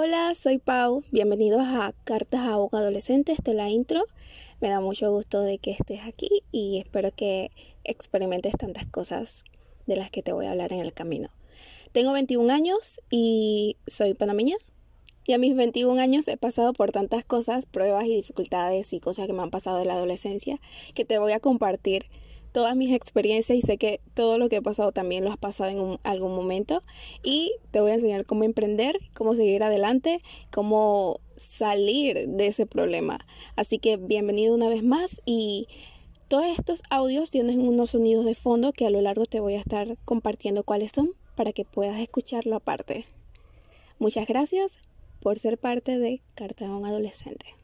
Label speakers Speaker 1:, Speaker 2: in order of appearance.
Speaker 1: Hola, soy Pau. Bienvenidos a Cartas a Boca Adolescente. Esta es la intro. Me da mucho gusto de que estés aquí y espero que experimentes tantas cosas de las que te voy a hablar en el camino. Tengo 21 años y soy panameña. Y a mis 21 años he pasado por tantas cosas, pruebas y dificultades y cosas que me han pasado en la adolescencia que te voy a compartir todas mis experiencias y sé que todo lo que he pasado también lo has pasado en algún momento y te voy a enseñar cómo emprender, cómo seguir adelante, cómo salir de ese problema. Así que bienvenido una vez más y todos estos audios tienen unos sonidos de fondo que a lo largo te voy a estar compartiendo cuáles son para que puedas escucharlo aparte. Muchas gracias por ser parte de Carta a un Adolescente.